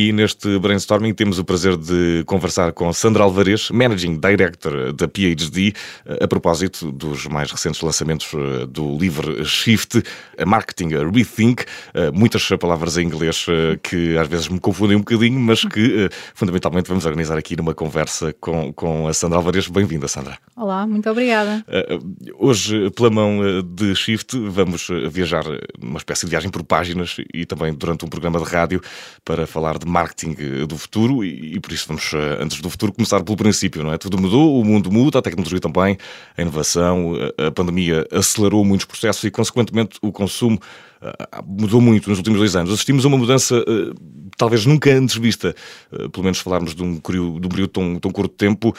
E neste brainstorming temos o prazer de conversar com Sandra Alvarez, Managing Director da PhD, a propósito dos mais recentes lançamentos eh, do livro Shift, Marketing Rethink. Eh, muitas palavras em inglês eh, que às vezes me confundem um bocadinho, mas que fundamentalmente vamos organizar aqui numa conversa com, com a Sandra Alvarez. Bem-vinda, Sandra. Olá, muito obrigada. Hoje, pela mão de Shift, vamos viajar uma espécie de viagem por páginas e também durante um programa de rádio para falar de marketing do futuro e, e por isso vamos, antes do futuro, começar pelo princípio, não é? Tudo mudou, o mundo muda, a tecnologia também, a inovação, a pandemia acelerou muitos processos e, consequentemente, o consumo mudou muito nos últimos dois anos. Assistimos a uma mudança ah, talvez nunca antes vista, ah, pelo menos falarmos de um período, de um período tão, tão curto tempo,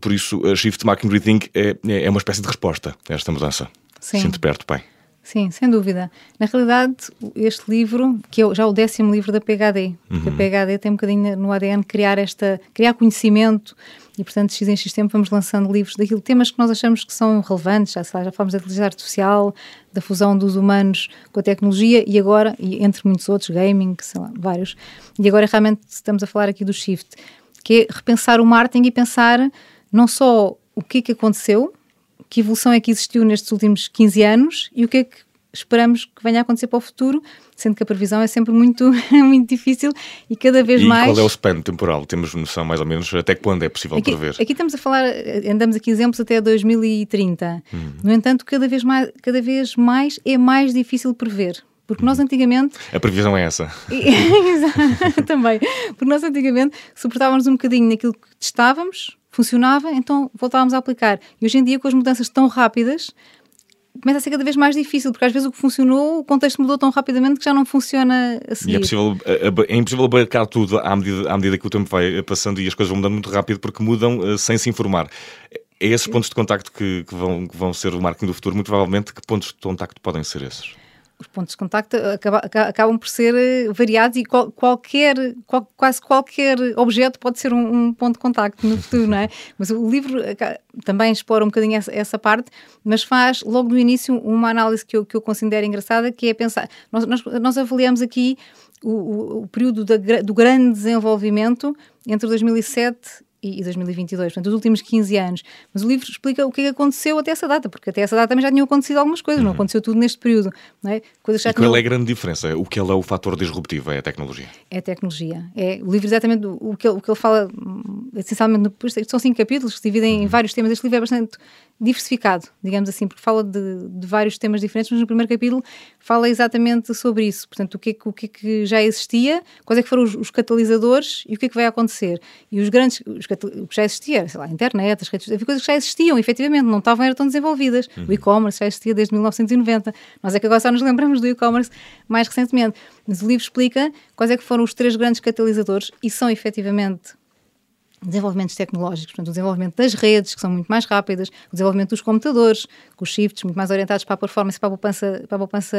por isso a Shift Marketing Rethink é, é uma espécie de resposta a esta mudança. Sim. Sinto perto bem. Sim, sem dúvida. Na realidade, este livro, que é já o décimo livro da PHD, uhum. a PHD tem um bocadinho no ADN criar esta, criar conhecimento e, portanto, X em X tempo vamos lançando livros daquilo, temas que nós achamos que são relevantes, já, já falamos da inteligência artificial, da fusão dos humanos com a tecnologia e agora, e entre muitos outros, gaming, sei lá, vários, e agora realmente estamos a falar aqui do shift, que é repensar o marketing e pensar não só o que é que aconteceu, que evolução é que existiu nestes últimos 15 anos e o que é que esperamos que venha a acontecer para o futuro, sendo que a previsão é sempre muito, muito difícil e cada vez e mais. qual é o span temporal? Temos noção mais ou menos até quando é possível aqui, prever? Aqui estamos a falar, andamos aqui exemplos até 2030. Hum. No entanto, cada vez, mais, cada vez mais é mais difícil prever. Porque nós uhum. antigamente. A previsão é essa. Também. Porque nós antigamente suportávamos um bocadinho naquilo que testávamos, funcionava, então voltávamos a aplicar. E hoje em dia, com as mudanças tão rápidas, começa a ser cada vez mais difícil, porque às vezes o que funcionou, o contexto mudou tão rapidamente que já não funciona a seguir. E é, possível, é impossível abarcar tudo à medida, à medida que o tempo vai passando e as coisas vão mudando muito rápido, porque mudam sem se informar. É esses pontos de contacto que, que, vão, que vão ser o marketing do futuro, muito provavelmente, que pontos de contacto podem ser esses? Os pontos de contacto acaba, acabam por ser eh, variados e qual, qualquer, qual, quase qualquer objeto pode ser um, um, ponto de contacto no futuro, não é? Mas o livro também explora um bocadinho essa, essa, parte, mas faz logo no início uma análise que eu, que eu considero engraçada, que é pensar, nós, nós, nós avaliamos aqui o, o, o período da, do grande desenvolvimento entre 2007 e 2022, portanto, os últimos 15 anos. Mas o livro explica o que, é que aconteceu até essa data, porque até essa data também já tinham acontecido algumas coisas, uhum. não aconteceu tudo neste período. Não é? Coisas já e qual é a grande diferença? O que é o fator disruptivo? É a tecnologia? É a tecnologia. É, o livro, exatamente, o que, ele, o que ele fala, essencialmente, são cinco capítulos que se dividem uhum. em vários temas. Este livro é bastante diversificado, digamos assim, porque fala de, de, vários temas diferentes, mas no primeiro capítulo fala exatamente sobre isso. Portanto, o que é que, o que, é que já existia, quais é que foram os, os, catalisadores e o que é que vai acontecer. E os grandes, os, o que já existia, sei lá, a internet, as redes, havia coisas que já existiam, efetivamente, não estavam, eram tão desenvolvidas. Uhum. O e-commerce já existia desde 1990. Nós é que agora só nos lembramos do e-commerce mais recentemente. Mas o livro explica quais é que foram os três grandes catalisadores e são efetivamente desenvolvimentos tecnológicos, portanto, o desenvolvimento das redes, que são muito mais rápidas, o desenvolvimento dos computadores, com os shifts muito mais orientados para a performance e para a poupança, para a poupança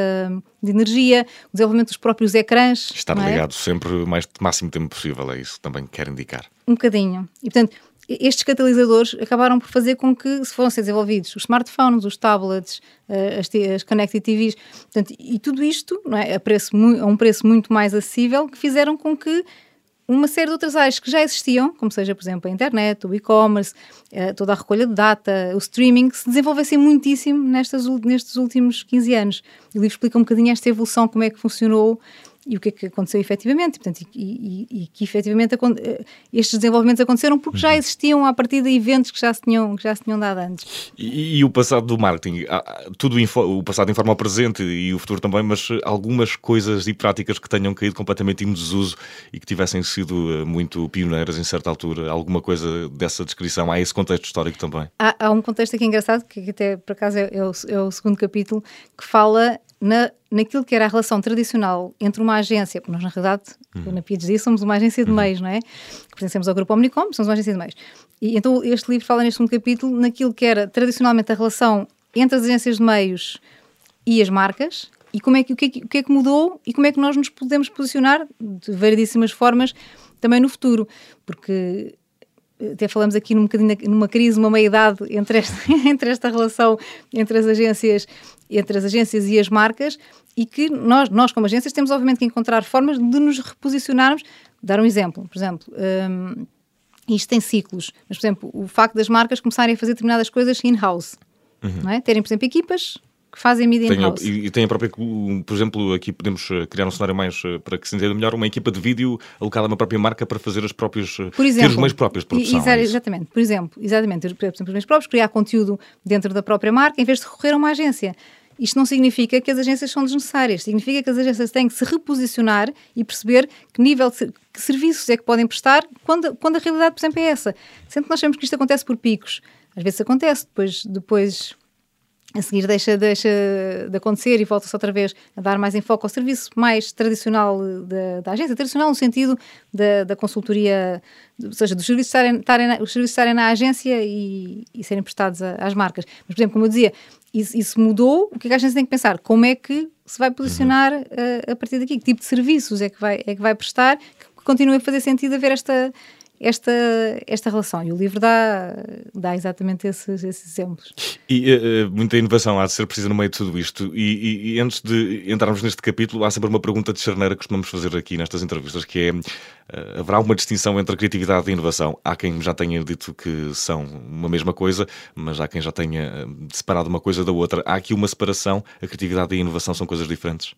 de energia, o desenvolvimento dos próprios ecrãs. Estar é? ligado sempre o mais, máximo tempo possível, é isso também quer indicar. Um bocadinho. E, portanto, estes catalisadores acabaram por fazer com que se fossem desenvolvidos os smartphones, os tablets, eh, as, as connected TVs, portanto, e tudo isto é, a, preço, a um preço muito mais acessível, que fizeram com que uma série de outras áreas que já existiam, como seja, por exemplo, a internet, o e-commerce, eh, toda a recolha de data, o streaming, que se desenvolvessem muitíssimo nestas, nestes últimos 15 anos. O livro explica um bocadinho esta evolução, como é que funcionou e o que é que aconteceu efetivamente. Portanto, e, e, e que efetivamente eh, estes desenvolvimentos aconteceram porque já uhum. existiam a partir de eventos que já se tinham, que já se tinham dado antes. E, e o passado do marketing, tudo o passado informa o presente e o futuro também, mas algumas coisas e práticas que tenham caído completamente em desuso e que tivessem sido eh, muito pioneiras em certa altura, alguma coisa dessa descrição? Há esse contexto histórico também? Há, há um contexto aqui engraçado, que até por acaso é, é, o, é o segundo capítulo, que fala na, naquilo que era a relação tradicional entre uma agência, porque nós na realidade, uhum. na PhD, somos uma agência de uhum. meios, não é? Pertencemos ao grupo Omnicom, somos uma agência de meios. E então este livro fala neste segundo capítulo naquilo que era tradicionalmente a relação entre as agências de meios e as marcas e como é que, o, que é que, o que é que mudou e como é que nós nos podemos posicionar de variedíssimas formas também no futuro, porque até falamos aqui num bocadinho numa crise, uma meia-idade entre esta, entre esta relação entre as agências entre as agências e as marcas e que nós, nós como agências temos obviamente que encontrar formas de nos reposicionarmos dar um exemplo, por exemplo, um, isto tem ciclos, mas, por exemplo, o facto das marcas começarem a fazer determinadas coisas in-house, uhum. é? terem, por exemplo, equipas que fazem mídia in-house. E, e tem a própria, por exemplo, aqui podemos eh, criar um cenário mais eh, para que se entenda melhor, uma equipa de vídeo alocada a uma própria marca para fazer as próprias, eh, por exemplo, ter os meios próprios de produção. Exa é exatamente, por exemplo, exatamente, por exemplo, os meios próprios, criar conteúdo dentro da própria marca em vez de recorrer a uma agência. Isto não significa que as agências são desnecessárias, significa que as agências têm que se reposicionar e perceber que nível de que serviços é que podem prestar quando, quando a realidade, por exemplo, é essa. Sendo que nós sabemos que isto acontece por picos. Às vezes acontece, depois, depois a seguir deixa, deixa de acontecer e volta-se outra vez a dar mais enfoque ao serviço mais tradicional da, da agência, tradicional no sentido da, da consultoria, ou seja, dos serviços estarem, estarem na, os serviços estarem na agência e, e serem prestados a, às marcas. Mas, por exemplo, como eu dizia, isso, isso, mudou, o que, é que a agência tem que pensar? Como é que se vai posicionar uhum. a, a, partir daqui? Que tipo de serviços é que vai, é que vai prestar que continue a fazer sentido haver esta esta, esta relação. E o livro dá, dá exatamente esses, esses exemplos. E uh, muita inovação há de ser precisa no meio de tudo isto. E, e, e, antes de entrarmos neste capítulo, há sempre uma pergunta de charneira que costumamos fazer aqui nestas entrevistas, que é, uh, haverá uma distinção entre criatividade e inovação? Há quem já tenha dito que são uma mesma coisa, mas há quem já tenha separado uma coisa da outra. Há aqui uma separação? A criatividade e a inovação são coisas diferentes?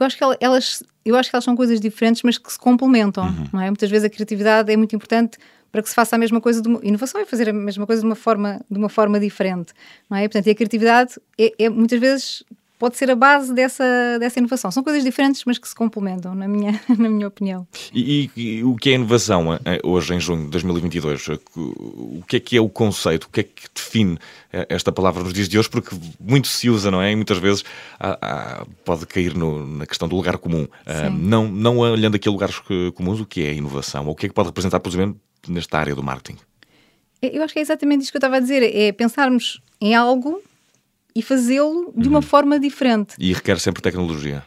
Eu acho que elas, eu acho que elas são coisas diferentes, mas que se complementam, uhum. não é? Muitas vezes a criatividade é muito importante para que se faça a mesma coisa, de uma, inovação é fazer a mesma coisa de uma forma, de uma forma diferente, não é? Portanto, e a criatividade é, é muitas vezes pode ser a base dessa, dessa inovação. São coisas diferentes, mas que se complementam, na minha, na minha opinião. E, e, o que é inovação eh, hoje, em junho de 2022? O que é que é o conceito? O que é que define eh, esta palavra nos dias de hoje? Porque muito se usa, não é? E muitas vezes há, há, pode cair no, na questão do lugar comum. Uh, não, não olhando aqui a lugares comuns, o que é inovação? Ou o que é que pode representar, por exemplo, nesta área do marketing? Eu acho que é exatamente isto que eu estava a dizer. É pensarmos em algo e fazê-lo de uma uhum. forma diferente. E requer sempre tecnologia.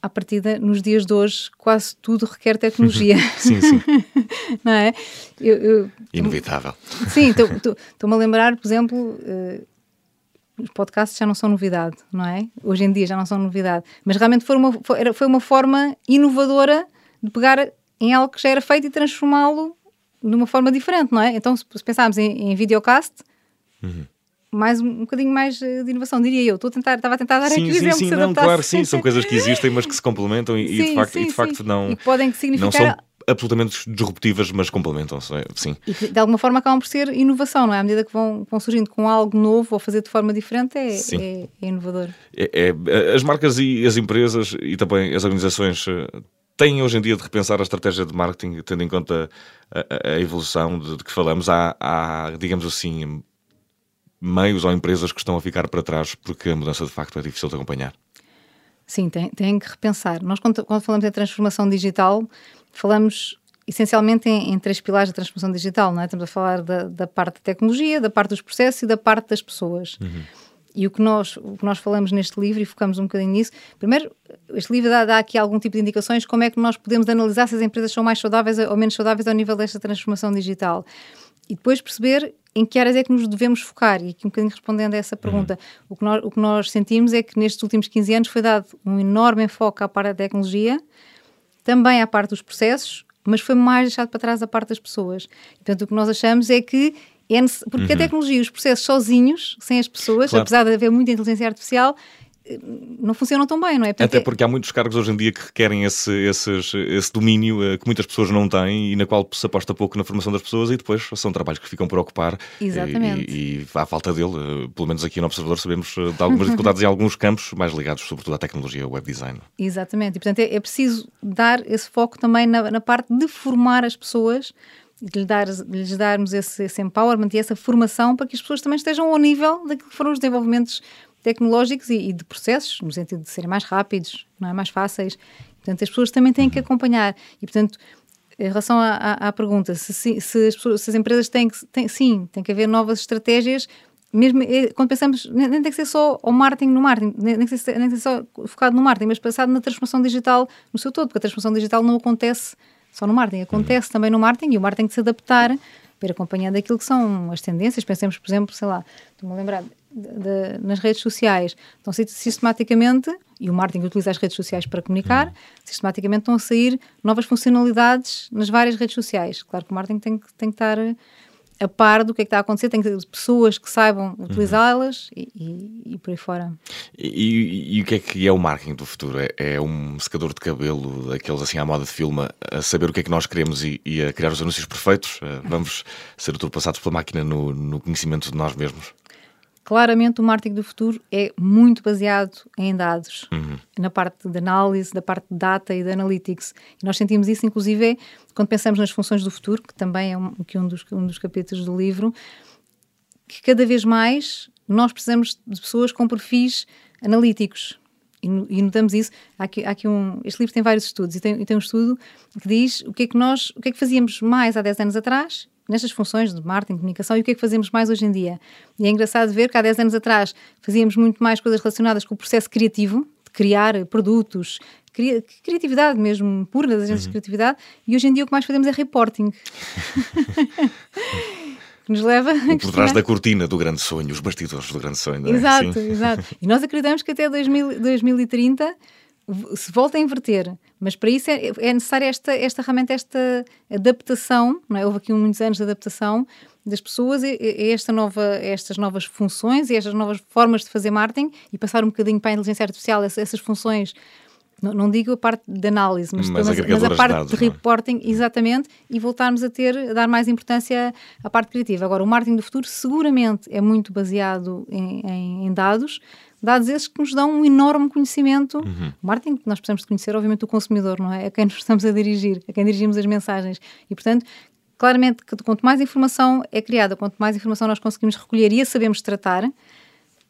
À partida, nos dias de hoje, quase tudo requer tecnologia. sim, sim. Não é? Eu, eu, Inevitável. Sim, estou-me a lembrar, por exemplo, uh, os podcasts já não são novidade, não é? Hoje em dia já não são novidade. Mas realmente foi uma, foi, uma forma inovadora de pegar em algo que já era feito e transformá-lo de uma forma diferente, não é? Então, se pensarmos em, em videocast, uhum mais um, um bocadinho mais eh, de inovação, diria eu. Estou a tentar, estava a tentar dar sim, aqui sim, sim, não, claro, sim, são coisas que existem, mas que se complementam e, sim, e de facto, sim, e de facto não, e podem significar... não são absolutamente disruptivas, mas complementam-se, é, sim. E que, de alguma forma acabam por ser inovação, não é? À medida que vão, vão surgindo com algo novo ou fazer de forma diferente, é, é, é inovador. É, é, as marcas e as empresas e também as organizações eh, têm hoje em dia de repensar a estratégia de marketing, tendo em conta a, a evolução de, de, que falamos. Há, há, digamos assim, meios ou empresas que estão a ficar para trás porque a mudança de facto é difícil de acompanhar? Sim, tem, tem que repensar. Nós, quando, quando falamos em transformação digital, falamos essencialmente em, em, três pilares da transformação digital, não é? Estamos a falar da, da, parte da tecnologia, da parte dos processos e da parte das pessoas. Uhum. E o que, nós, o que nós falamos neste livro, e focamos um bocadinho nisso, primeiro, este livro dá, dá, aqui algum tipo de indicações como é que nós podemos analisar se as empresas são mais saudáveis ou menos saudáveis ao nível desta transformação digital. E depois perceber em que áreas é que nos devemos focar? E aqui um bocadinho respondendo a essa pergunta, uhum. o, que nós, o que nós sentimos é que nestes últimos 15 anos foi dado um enorme enfoque à parte da tecnologia, também à parte dos processos, mas foi mais deixado para trás a parte das pessoas. Portanto, o que nós achamos é que é porque uhum. a tecnologia e os processos sozinhos, sem as pessoas, claro. apesar de haver muita inteligência artificial, não funcionam tão bem, não é? Portanto, Até porque há muitos cargos hoje em dia que requerem esse, esses, esse domínio uh, que muitas pessoas não têm e na qual se aposta pouco na formação das pessoas e depois são trabalhos que ficam por ocupar. Exatamente. E, e, à falta dele, uh, pelo menos aqui no Observador, sabemos uh, de algumas dificuldades em alguns campos mais ligados, sobretudo à tecnologia, web design. Exatamente. E portanto é, é preciso dar esse foco também na, na parte de formar as pessoas de lhes, dar, de lhes darmos esse, esse empowerment e essa formação para que as pessoas também estejam ao nível daquilo que foram os desenvolvimentos tecnológicos e, e, de processos, no sentido de serem mais rápidos, não é? mais fáceis. Portanto, as pessoas também têm que acompanhar. E, portanto, em relação à, à, à pergunta, se, se, se, as pessoas, se, as empresas têm que, têm, sim, tem que haver novas estratégias, mesmo eh, quando pensamos, nem, nem tem que ser só o marketing no marketing, nem, nem, tem que ser, nem tem que ser só focado no marketing, mas pensado na transformação digital no seu todo, porque a transformação digital não acontece só no marketing, acontece também no marketing e o marketing tem que se adaptar para acompanhar daquilo que são as tendências. Pensemos, por exemplo, sei lá, estou-me a lembrar, de, nas redes sociais estão sistematicamente e o marketing utiliza as redes sociais para comunicar, uhum. sistematicamente estão a sair novas funcionalidades nas várias redes sociais. Claro que o marketing tem, tem que estar a par do que é que está a acontecer, tem que ter pessoas que saibam utilizá-las uhum. e, e, e, por aí fora. E, e, o que é que é o marketing do futuro? É, é, um secador de cabelo, daqueles assim à moda de filme, a saber o que é que nós queremos e, a criar os anúncios perfeitos? Eh, vamos ser ultrapassados pela máquina no, no conhecimento de nós mesmos? Claramente, o marketing do futuro é muito baseado em dados, uhum. na parte de análise, da parte de data e de analytics. E nós sentimos isso, inclusive, quando pensamos nas funções do futuro, que também é um, que um, dos, um dos capítulos do livro, que cada vez mais nós precisamos de pessoas com perfis analíticos. E, e notamos isso. Há aqui, há aqui um, este livro tem vários estudos e tem, e tem um estudo que diz o que é que nós, o que é que fazíamos mais há 10 anos atrás nestas funções de marketing, comunicação e o que é que fazemos mais hoje em dia. E é engraçado ver que há 10 anos atrás fazíamos muito mais coisas relacionadas com o processo criativo, de criar produtos, cri criatividade mesmo, pura das agências uhum. de criatividade, e hoje em dia o que mais fazemos é reporting. que nos leva a Por trás da cortina do grande sonho, os bastidores do grande sonho. É? Exato, Sim. exato. E nós acreditamos que até 2000, 2030 se volta a inverter, mas para isso é, é necessária esta, esta realmente esta adaptação, não é? houve aqui muitos anos de adaptação das pessoas a, esta nova, a estas novas funções e estas novas formas de fazer marketing e passar um bocadinho para a inteligência artificial essas funções não, não, digo a parte de análise, mas, mas, mas, mas a parte de, dados, de é? reporting, é? exatamente, e voltarmos a ter, a dar mais importância à parte criativa. Agora, o marketing do futuro seguramente é muito baseado em, em, em dados, dados esses que nos dão um enorme conhecimento. Uhum. O marketing, nós precisamos de conhecer, obviamente, o consumidor, não é? A quem nos estamos a dirigir, a quem dirigimos as mensagens. E, portanto, claramente, quanto mais informação é criada, quanto mais informação nós conseguimos recolher e a sabemos tratar,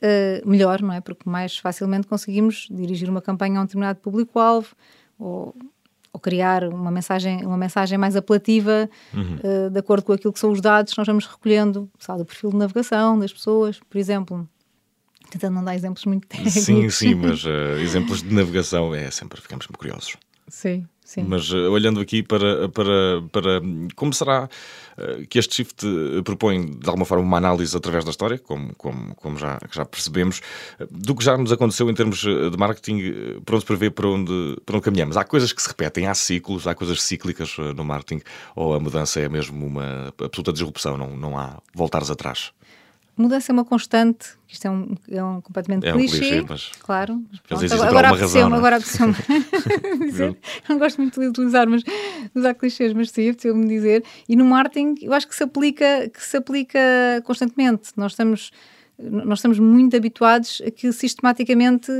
uh, melhor, não é? Porque mais facilmente conseguimos dirigir uma campanha a um determinado público-alvo ou, ou, criar uma mensagem, uma mensagem mais apelativa uhum. uh, de acordo com aquilo que são os dados que nós vamos recolhendo, sabe, do perfil de navegação das pessoas, por exemplo. Tentando não dar exemplos muito técnicos. Sim, sim, mas uh, exemplos de navegação é sempre, ficamos curiosos. Sim, sim. Mas uh, olhando aqui para, para, para como será uh, que este shift propõe de alguma forma uma análise através da história, como, como, como já, já percebemos, do que já nos aconteceu em termos de marketing, para onde prevê para onde, para onde caminhamos. Há coisas que se repetem, há ciclos, há coisas cíclicas no marketing, ou a mudança é mesmo uma absoluta disrupção, não, não há voltares atrás? Mudança é uma constante, isto é um, é um completamente é clichê, um clichê mas claro. Mas pronto, agora apeteceu-me, é? agora apeteceu-me dizer, não gosto muito de utilizar, mas usar clichês, mas sim, apeteceu-me dizer. E no marketing, eu acho que se aplica, que se aplica constantemente. Nós estamos, nós estamos muito habituados a que sistematicamente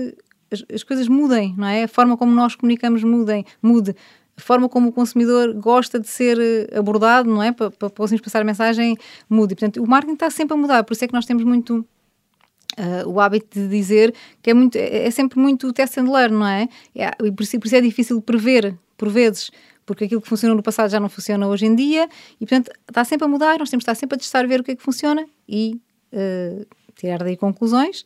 as, as coisas mudem, não é? A forma como nós comunicamos mudem, mude a forma como o consumidor gosta de ser eh, abordado, não é? Para, para conseguirmos passar a mensagem, muda. E, portanto, o marketing está sempre a mudar, por isso é que nós temos muito uh, o hábito de dizer que é, muito, é, é sempre muito test and learn, não é? é e por por isso é difícil prever, por vezes, porque aquilo que funcionou no passado já não funciona hoje em dia e, portanto, está sempre a mudar, nós temos de estar sempre a testar, ver o que é que funciona e uh, tirar daí conclusões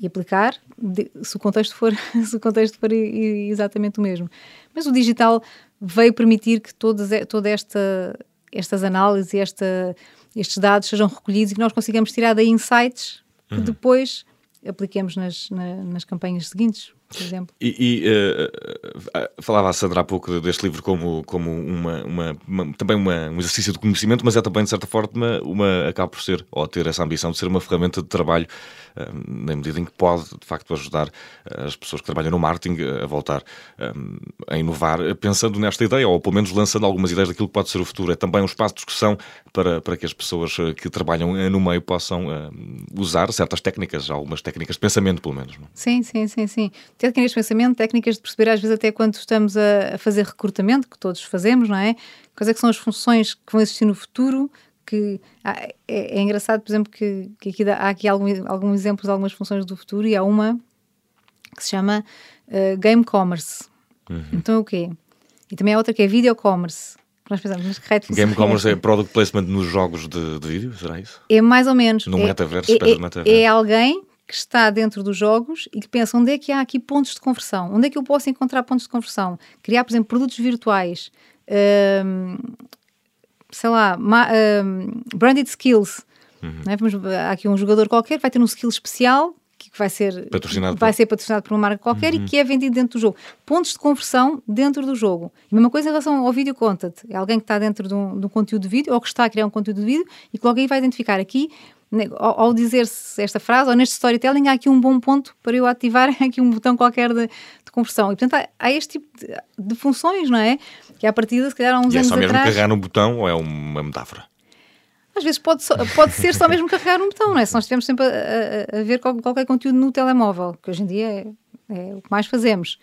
e aplicar de, se o contexto for se o contexto for exatamente o mesmo mas o digital veio permitir que todas toda esta estas análises e esta, estes dados sejam recolhidos e que nós consigamos tirar daí insights que uhum. depois apliquemos nas, na, nas campanhas seguintes por exemplo. E, e uh, falava a Sandra há pouco deste livro como, como uma, uma, uma também uma, um exercício de conhecimento, mas é também, de certa forma, uma, acaba por ser, ou ter essa ambição de ser uma ferramenta de trabalho, uh, na medida em que pode, de facto, ajudar as pessoas que trabalham no marketing a voltar um, a inovar, pensando nesta ideia, ou pelo menos lançando algumas ideias daquilo que pode ser o futuro. É também um espaço de discussão para, para que as pessoas que trabalham no meio possam uh, usar certas técnicas, algumas técnicas de pensamento, pelo menos. Não? Sim, sim, sim, sim técnicas de pensamento, técnicas de perceber às vezes até quando estamos a, fazer recrutamento, que todos fazemos, não é? Quais é que são as funções que vão existir no futuro, que é, é, engraçado, por exemplo, que, que aqui dá, há aqui algum, alguns exemplos de algumas funções do futuro e há uma que se chama uh, Game Commerce. Uhum. Então o quê? E também há outra que é Video Commerce. Nós pensamos, mas que Game Commerce é product placement nos jogos de, de vídeo, será isso? É mais ou menos. No é, metaverso, é, é, metaverso. é alguém que está dentro dos jogos e que pensa onde é que há aqui pontos de conversão, onde é que eu posso encontrar pontos de conversão, criar, por exemplo, produtos virtuais, um, sei lá, um, branded skills. Uhum. É? Vamos, há aqui um jogador qualquer que vai ter um skill especial que vai ser patrocinado, vai por... ser patrocinado por uma marca qualquer uhum. e que é vendido dentro do jogo. Pontos de conversão dentro do jogo. E a mesma coisa em relação ao vídeo content. É alguém que está dentro de um, de um conteúdo de vídeo ou que está a criar um conteúdo de vídeo e que alguém vai identificar aqui né, ao, ao dizer-se esta frase, ou neste storytelling, há aqui um bom ponto para eu ativar aqui um botão qualquer de, de conversão. E, portanto, há, há este tipo de, de, funções, não é? Que à partida, se calhar, há uns e anos é só mesmo atrás... carregar no botão ou é uma metáfora? Às vezes pode, pode ser só mesmo carregar um botão, não é? Se nós estivermos sempre a, a, a, ver qualquer conteúdo no telemóvel, que hoje em dia é, é o que mais fazemos,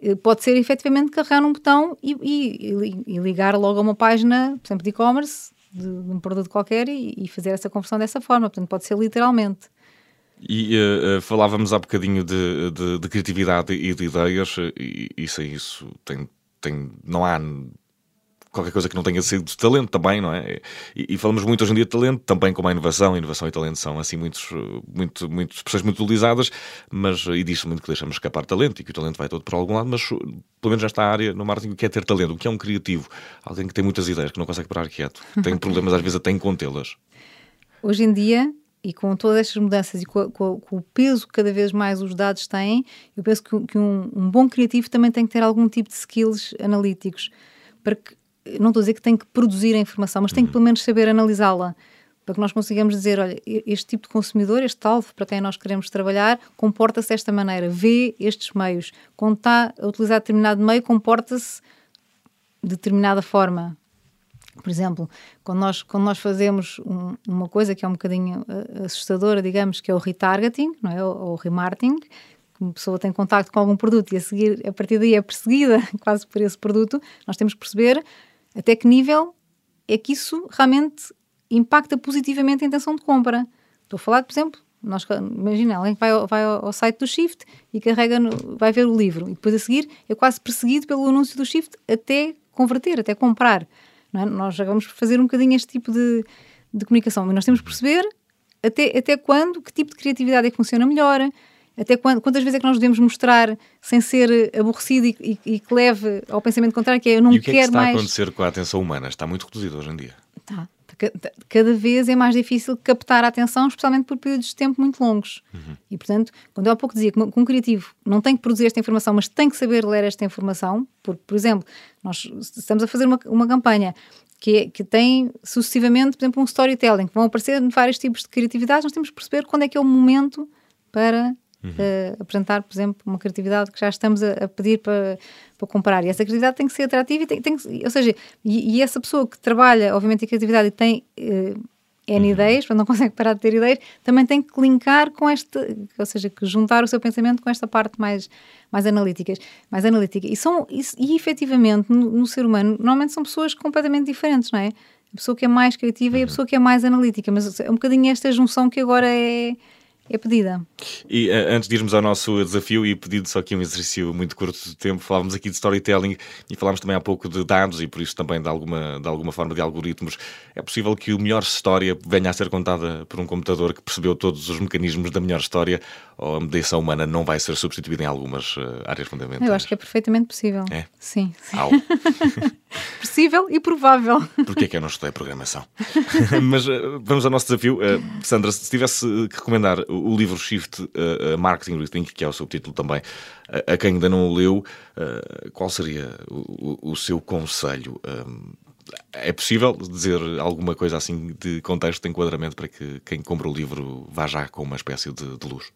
eh, pode ser efetivamente carregar num botão e, e, e ligar logo a uma página, por exemplo, de e-commerce, de, um produto qualquer e, e, fazer essa conversão dessa forma. Portanto, pode ser literalmente. E uh, falávamos há bocadinho de, de, de, criatividade e de ideias, e, e sem isso tem, tem, não há qualquer coisa que não tenha sido talento também, não é? E, e, falamos muito hoje em dia de talento, também como a inovação. Inovação e talento são assim muitos, muito, muito, expressões muito utilizadas, mas e diz muito que deixamos escapar talento e que o talento vai todo por algum lado, mas pelo menos nesta área, no marketing, o que é ter talento? O que é um criativo? Alguém que tem muitas ideias, que não consegue parar quieto, tem problemas às vezes até em contê-las. Hoje em dia, e com todas estas mudanças e com, com, com, o peso que cada vez mais os dados têm, eu penso que, que um, um, bom criativo também tem que ter algum tipo de skills analíticos para que não estou a dizer que tem que produzir a informação, mas tem que uhum. pelo menos saber analisá-la para que nós consigamos dizer, olha, este tipo de consumidor, este alvo para quem nós queremos trabalhar, comporta-se desta maneira, vê estes meios. Quando está a utilizar determinado meio, comporta-se de determinada forma. Por exemplo, quando nós, quando nós fazemos um, uma coisa que é um bocadinho uh, assustadora, digamos, que é o retargeting, não é? ou, ou remarketing, uma pessoa tem contato com algum produto e a seguir, a partir daí é perseguida quase por esse produto, nós temos que perceber até que nível é que isso realmente impacta positivamente a intenção de compra? Estou a falar, por exemplo, nós, imagina, alguém vai, ao, vai ao site do Shift e carrega, no, vai ver o livro e depois a seguir é quase perseguido pelo anúncio do Shift até converter, até comprar. É? Nós já vamos fazer um bocadinho este tipo de, de comunicação, mas nós temos que perceber até, até quando, que tipo de criatividade é que funciona melhor, até quando, quantas vezes é que nós devemos mostrar sem ser aborrecido e, e, e que leve ao pensamento contrário, que é eu não e o que quero é que está mais. a acontecer com a atenção humana? Está muito reduzido hoje em dia. Está. Cada vez é mais difícil captar a atenção, especialmente por períodos de tempo muito longos. Uhum. E, portanto, quando eu há pouco dizia que um criativo não tem que produzir esta informação, mas tem que saber ler esta informação, porque, por exemplo, nós estamos a fazer uma, uma campanha que, é, que tem sucessivamente, por exemplo, um storytelling, que vão aparecer vários tipos de criatividade, nós temos que perceber quando é que é o momento para uhum. uh, apresentar, por exemplo, uma criatividade que já estamos a, a, pedir para, para comprar. E essa criatividade tem que ser atrativa e tem, tem que, ou seja, e, e, essa pessoa que trabalha, obviamente, a criatividade e tem uh, N uhum. ideias, não consegue parar de ter ideias, também tem que linkar com esta, ou seja, que juntar o seu pensamento com esta parte mais, mais analíticas, mais analítica. E são, e, e efetivamente, no, no ser humano, normalmente são pessoas completamente diferentes, não é? A pessoa que é mais criativa uhum. e a uhum. pessoa que é mais analítica, mas é um bocadinho esta junção que agora é, é pedida. E uh, antes de irmos ao nosso desafio e pedido só aqui um exercício muito curto de tempo, falávamos aqui de storytelling e falámos também há pouco de dados e por isso também de alguma, de alguma forma de algoritmos. É possível que o melhor história venha a ser contada por um computador que percebeu todos os mecanismos da melhor história ou a medição humana não vai ser substituída em algumas uh, áreas fundamentais? Eu acho que é perfeitamente possível. É? Sim. sim. Possível e provável. Porquê é que eu não estudei programação? Mas uh, vamos ao nosso desafio. Sandra, se tivesse que recomendar o livro Shift uh, Marketing Rethink, que é o subtítulo também, uh, a quem ainda não o leu, uh, qual seria o, o seu conselho? é possível dizer alguma coisa assim de contexto, de enquadramento, para que quem compra o livro vá já com uma espécie de, de luz?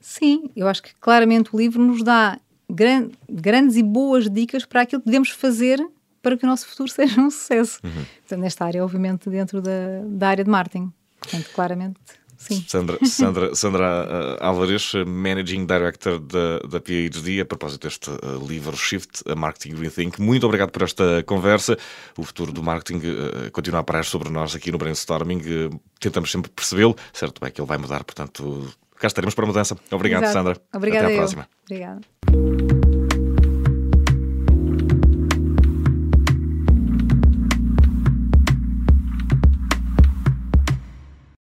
Sim, eu acho que claramente o livro nos dá gran grandes e boas dicas para aquilo que devemos fazer para que o nosso futuro seja um sucesso. Uhum. Portanto, nesta área, obviamente, dentro da, da área de marketing. Portanto, claramente Sim. Sandra, Sandra, Sandra uh, Álvares, Managing Director da, da PhD, a propósito deste uh, livro Shift, a Marketing Rethink. Muito obrigado por esta conversa. O futuro do marketing uh, continua a parar sobre nós aqui no Brainstorming. Tentamos sempre percebê-lo. Certo é que ele vai mudar, portanto, cá estaremos para a mudança. Obrigado, Exato. Sandra. Obrigada Até à eu. próxima. Obrigada.